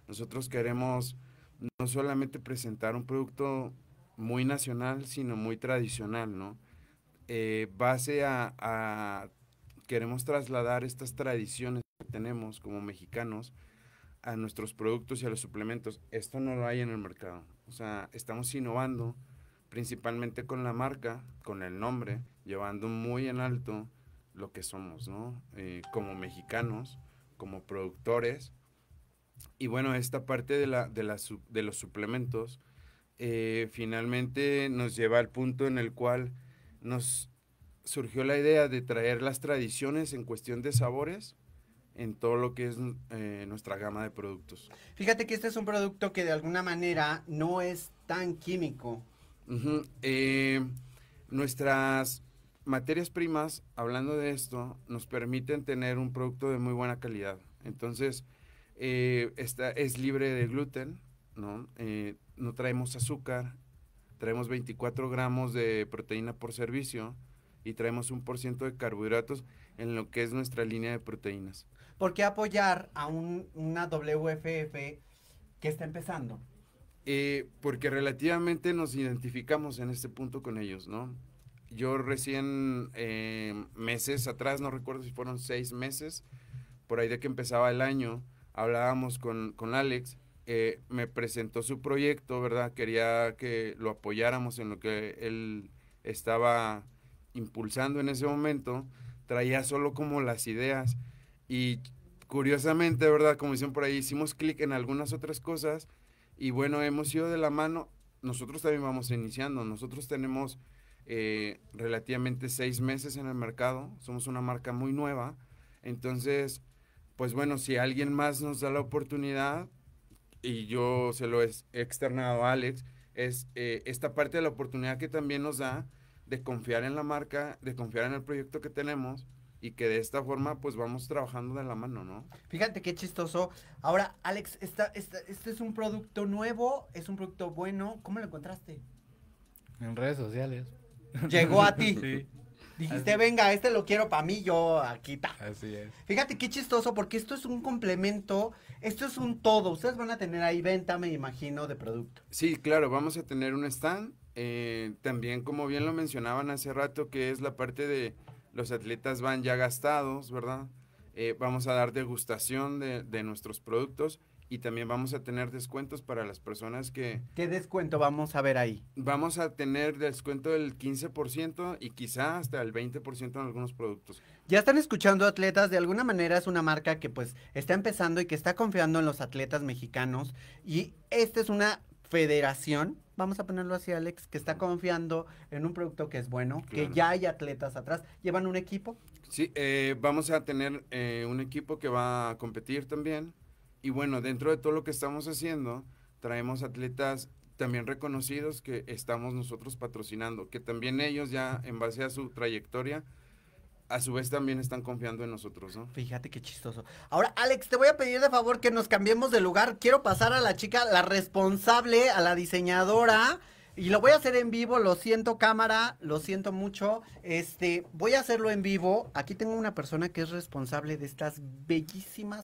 Nosotros queremos no solamente presentar un producto muy nacional, sino muy tradicional, ¿no? Eh, base a, a- queremos trasladar estas tradiciones que tenemos como mexicanos a nuestros productos y a los suplementos. Esto no lo hay en el mercado. O sea, estamos innovando principalmente con la marca, con el nombre, llevando muy en alto lo que somos, ¿no? Eh, como mexicanos, como productores. Y bueno, esta parte de, la, de, la de los suplementos eh, finalmente nos lleva al punto en el cual nos surgió la idea de traer las tradiciones en cuestión de sabores en todo lo que es eh, nuestra gama de productos. Fíjate que este es un producto que de alguna manera no es tan químico. Eh, nuestras materias primas, hablando de esto, nos permiten tener un producto de muy buena calidad. Entonces, eh, esta es libre de gluten, ¿no? No traemos azúcar, traemos 24 gramos de proteína por servicio y traemos un por ciento de carbohidratos en lo que es nuestra línea de proteínas. ¿Por qué apoyar a un- una WFF que está empezando? Eh, porque relativamente nos identificamos en este punto con ellos, ¿no? Yo recién eh, meses atrás, no recuerdo si fueron seis meses, por ahí de que empezaba el año, hablábamos con, con Alex, eh, me presentó su proyecto, ¿verdad? Quería que lo apoyáramos en lo que él estaba impulsando en ese momento, traía solo como las ideas y curiosamente, ¿verdad? Como dicen por ahí, hicimos clic en algunas otras cosas y bueno, hemos ido de la mano. Nosotros también vamos iniciando. Nosotros tenemos eh, relativamente seis meses en el mercado. Somos una marca muy nueva. Entonces, pues bueno, si alguien más nos da la oportunidad, y yo se lo he externado a Alex, es eh, esta parte de la oportunidad que también nos da de confiar en la marca, de confiar en el proyecto que tenemos y que de esta forma pues vamos trabajando de la mano, ¿no? Fíjate qué chistoso. Ahora, Alex, esta, esta, este es un producto nuevo, es un producto bueno. ¿Cómo lo encontraste? En redes sociales. Llegó a ti. (laughs) Sí. Dijiste, Así- venga, este lo quiero para mí, yo aquí está. Así es. Fíjate qué chistoso, porque esto es un complemento, esto es un todo. Ustedes van a tener ahí venta, me imagino, de producto. Sí, claro, vamos a tener un stand. Eh, también, como bien lo mencionaban hace rato, que es la parte de los atletas van ya gastados, ¿verdad? Eh, vamos a dar degustación de, de nuestros productos y también vamos a tener descuentos para las personas que... ¿Qué descuento vamos a ver ahí? Vamos a tener descuento del 15% y quizá hasta el 20% en algunos productos. Ya están escuchando atletas, de alguna manera es una marca que pues está empezando y que está confiando en los atletas mexicanos y esta es una federación, vamos a ponerlo así Alex, que está confiando en un producto que es bueno, que ya hay atletas atrás, llevan un equipo. Sí, eh, vamos a tener eh, un equipo que va a competir también. Y bueno, dentro de todo lo que estamos haciendo, traemos atletas también reconocidos que estamos nosotros patrocinando, que también ellos ya en base a su trayectoria, a su vez también están confiando en nosotros, ¿no? Fíjate qué chistoso. Ahora, Alex, te voy a pedir de favor que nos cambiemos de lugar. Quiero pasar a la chica, la responsable, a la diseñadora. Y lo voy a hacer en vivo, lo siento cámara, lo siento mucho. Este, voy a hacerlo en vivo. Aquí tengo una persona que es responsable de estas bellísimas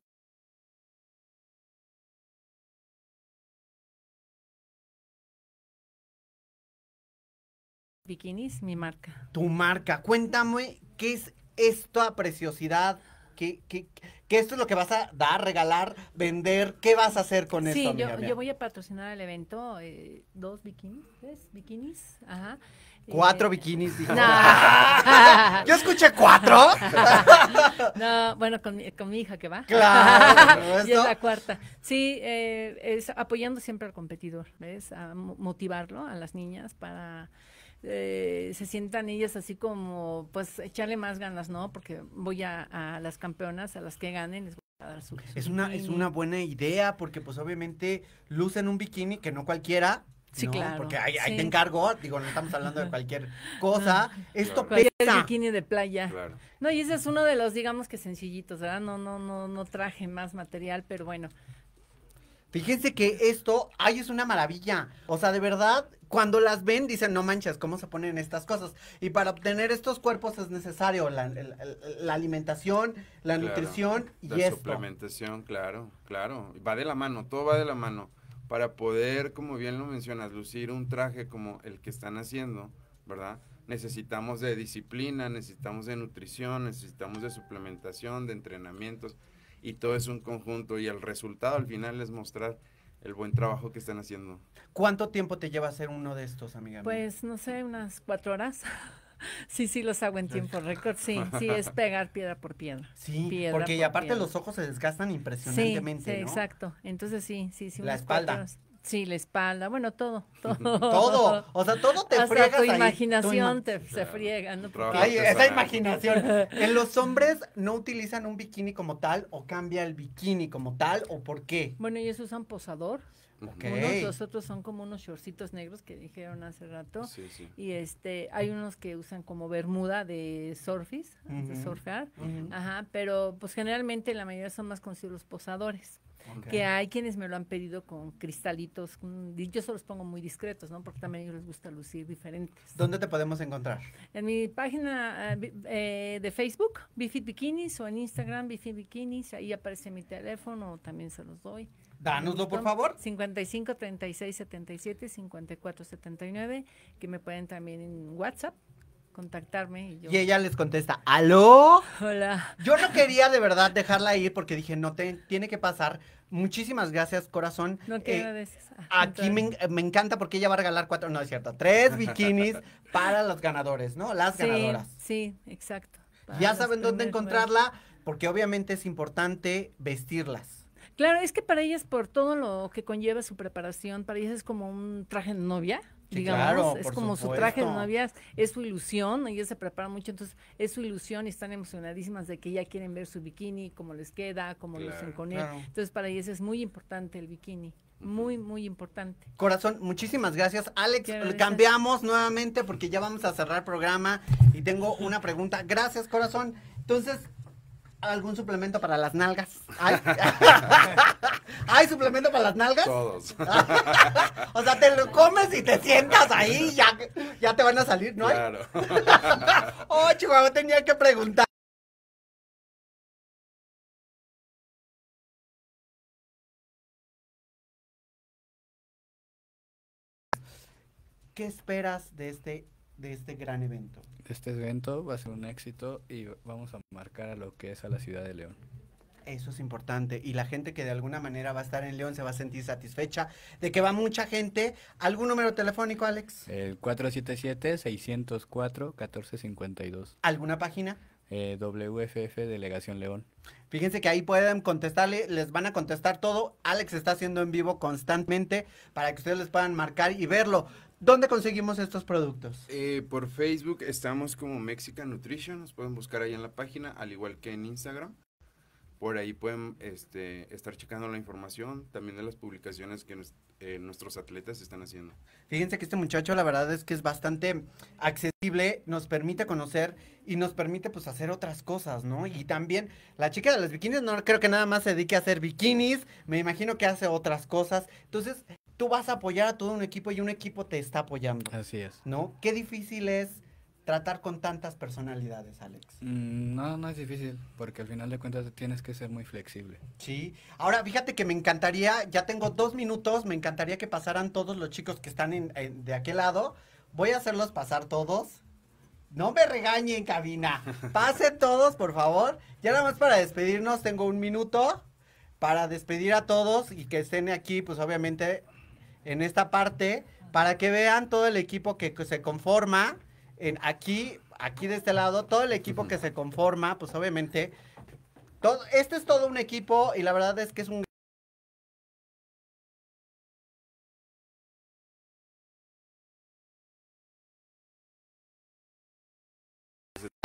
Bikinis, mi marca. tu marca. Cuéntame qué es esta preciosidad, qué, qué, qué esto es lo que vas a dar, regalar, vender, qué vas a hacer con sí, esto, yo, amiga mía? yo voy a patrocinar el evento, eh, dos bikinis, ¿ves? Bikinis, ajá. Cuatro Eh, bikinis, (laughs) dijo. No. (laughs) Yo escuché cuatro. (laughs) no, bueno, con mi, con mi hija que va. Claro, y es la cuarta. Sí, eh, es apoyando siempre al competidor, ¿ves? A mo- motivarlo a las niñas para eh, se sientan ellas así como, pues, echarle más ganas, ¿no? Porque voy a, a las campeonas, a las que ganen, les voy a dar su, su Es una, es una buena idea porque pues obviamente lucen un bikini que no cualquiera. Sí, ¿no? claro, Porque ahí, ahí sí. te encargo, digo, no estamos hablando de cualquier (laughs) cosa. Esto Cualquier pesa. bikini de playa. Claro. No, y ese es uno de los, digamos que sencillitos, ¿verdad? No, no, no, no traje más material, pero bueno. Fíjense que esto, ay, es una maravilla. O sea, de verdad, cuando las ven, dicen, no manches, ¿cómo se ponen estas cosas? Y para obtener estos cuerpos es necesario la, el- la alimentación, la Claro, nutrición y la esto. suplementación, claro, claro. Va de la mano, todo va de la mano. Para poder, como bien lo mencionas, lucir un traje como el que están haciendo, ¿verdad? Necesitamos de disciplina, necesitamos de nutrición, necesitamos de suplementación, de entrenamientos, y todo es un conjunto. Y el resultado al final es mostrar el buen trabajo que están haciendo. ¿Cuánto tiempo te lleva hacer uno de estos, amiga? mía? Pues no sé, unas cuatro horas. (laughs) sí, sí, los hago en tiempo récord. Sí, sí, es pegar piedra por piedra. Sí, Piedra porque y aparte piedra. los ojos se desgastan impresionantemente, sí, ¿no? exacto. Entonces sí, sí, sí. La unas espalda. cuatro horas. Sí, la espalda, bueno, todo, todo. (laughs) Todo, o sea, todo te Hasta friegas tu ahí, tu imaginación ima- te, se friega, Ay, esa imaginación. (laughs) En los hombres no utilizan un bikini como tal o cambia el bikini como tal o por qué. Bueno, ellos usan posador. Ok. Unos, los otros son como unos shortcitos negros que dijeron hace rato. Sí, sí. Y este, hay unos que usan como bermuda de surfis, de surfear. Ajá, pero pues generalmente la mayoría son más conocidos los posadores. Que hay quienes me lo han pedido con cristalitos, con- yo se los pongo muy discretos, ¿no? Porque también a ellos les gusta lucir diferentes. ¿Dónde te podemos encontrar? En mi página eh, bi- eh, de Facebook, Bifit Bikinis, o en Instagram, Bifit Bikinis, ahí aparece mi teléfono, también se los doy. Dánoslo, por favor. 55 36 77 54 79, que me pueden también en WhatsApp contactarme. Y, yo, Y ella les contesta, ¿aló? Hola. Yo no quería de verdad dejarla ir porque dije, no, te, tiene que pasar. Muchísimas gracias, corazón. No, ¿qué Eh, agradeces? Ah, Aquí me, en- me encanta porque ella va a regalar cuatro, no es cierto, tres bikinis (laughs) para los ganadores, ¿no? Las sí, ganadoras. Sí, exacto. Ya saben dónde encontrarla porque obviamente es importante vestirlas. Claro, es que para ellas, por todo lo que conlleva su preparación, para ellas es como un traje de novia, Sí, digamos, claro, es como su traje de supuesto. novia, es su ilusión, ellas se preparan mucho, entonces es su ilusión y están emocionadísimas de que ya quieren ver su bikini, cómo les queda, cómo lucen Claro, con él. claro. Entonces para ellas es muy importante el bikini. muy, muy importante. Corazón, muchísimas gracias. Alex, gracias. cambiamos nuevamente porque ya vamos a cerrar el programa y tengo una pregunta. Gracias, corazón. Entonces, ¿algún suplemento para las nalgas? ¿Hay, (laughs) ¿Hay suplemento para las nalgas? Todos. (laughs) o sea, te lo comes y te sientas ahí y ya, ya te van a salir, ¿no? Claro. (laughs) oh, Chihuahua, tenía que preguntar. ¿Qué esperas de este, de este gran evento? Este evento va a ser un éxito y vamos a marcar a lo que es a la ciudad de León. Eso es importante. Y la gente que de alguna manera va a estar en León se va a sentir satisfecha de que va mucha gente. ¿Algún número telefónico, Alex? El 477-604-1452. ¿Alguna página? Eh, WFF Delegación León. Fíjense que ahí pueden contestarle, les van a contestar todo. Alex está haciendo en vivo constantemente para que ustedes les puedan marcar y verlo. ¿Dónde conseguimos estos productos? Eh, por Facebook estamos como Mexican Nutrition, nos pueden buscar ahí en la página, al igual que en Instagram. Por ahí pueden este, estar checando la información, también de las publicaciones que nos- eh, nuestros atletas están haciendo. Fíjense que este muchacho la verdad es que es bastante accesible, nos permite conocer y nos permite pues hacer otras cosas, ¿no? Y también la chica de los bikinis no creo que nada más se dedique a hacer bikinis, me imagino que hace otras cosas. Entonces, tú vas a apoyar a todo un equipo y un equipo te está apoyando, Así es. ¿no? Qué difícil es tratar con tantas personalidades, Alex. Mm, no, no es difícil, porque al final de cuentas tienes que ser muy flexible. Sí. Ahora, fíjate que me encantaría, ya tengo dos minutos, me encantaría que pasaran todos los chicos que están en- en- de aquel lado. Voy a hacerlos pasar todos. No me regañen, cabina. (laughs) Pasen todos, por favor. Ya nada más para despedirnos, tengo un minuto para despedir a todos y que estén aquí, pues obviamente, en esta parte, para que vean todo el equipo que, que se conforma. En aquí, aquí de este lado, todo el equipo que se conforma, pues obviamente todo, este es todo un equipo y la verdad es que es un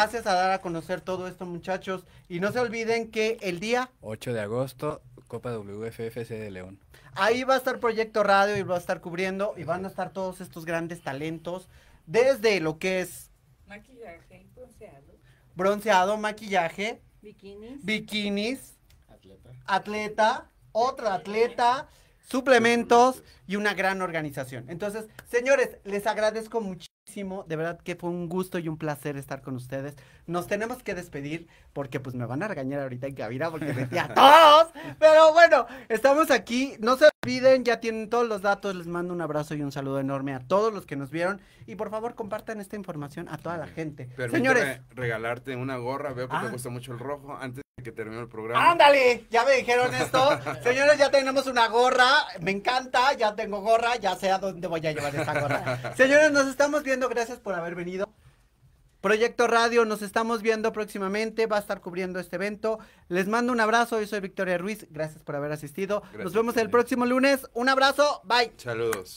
Gracias a dar a conocer todo esto, muchachos. Y no se olviden que el día 8 de agosto, Copa WFF de León. Ahí va a estar Proyecto Radio y va a estar cubriendo y van a estar todos estos grandes talentos desde lo que es Maquillaje, bronceado. bronceado, maquillaje, Bikinis. bikinis, Atleta. atleta, otra atleta, suplementos y una gran organización. Entonces, señores, les agradezco muchísimo. De verdad que fue un gusto y un placer estar con ustedes. Nos tenemos que despedir porque pues me van a regañar ahorita en cabina porque decía todos. Pero bueno, estamos aquí. No se olviden, ya tienen todos los datos. Les mando un abrazo y un saludo enorme a todos los que nos vieron. Y por favor, compartan esta información a toda la gente. Permíteme Señores, regalarte una gorra, veo que Ah. te gusta mucho el rojo, antes de que termine el programa. Ándale, ya me dijeron esto. Señores, ya tenemos una gorra. Me encanta, ya tengo gorra, ya sé a dónde voy a llevar esta gorra. (laughs) Señores, nos estamos viendo. Gracias por haber venido. Proyecto Radio, nos estamos viendo próximamente. Va a estar cubriendo este evento. Les mando un abrazo. Yo soy Victoria Ruiz. Gracias por haber asistido. nos vemos el próximo lunes. Un abrazo. Bye. Saludos.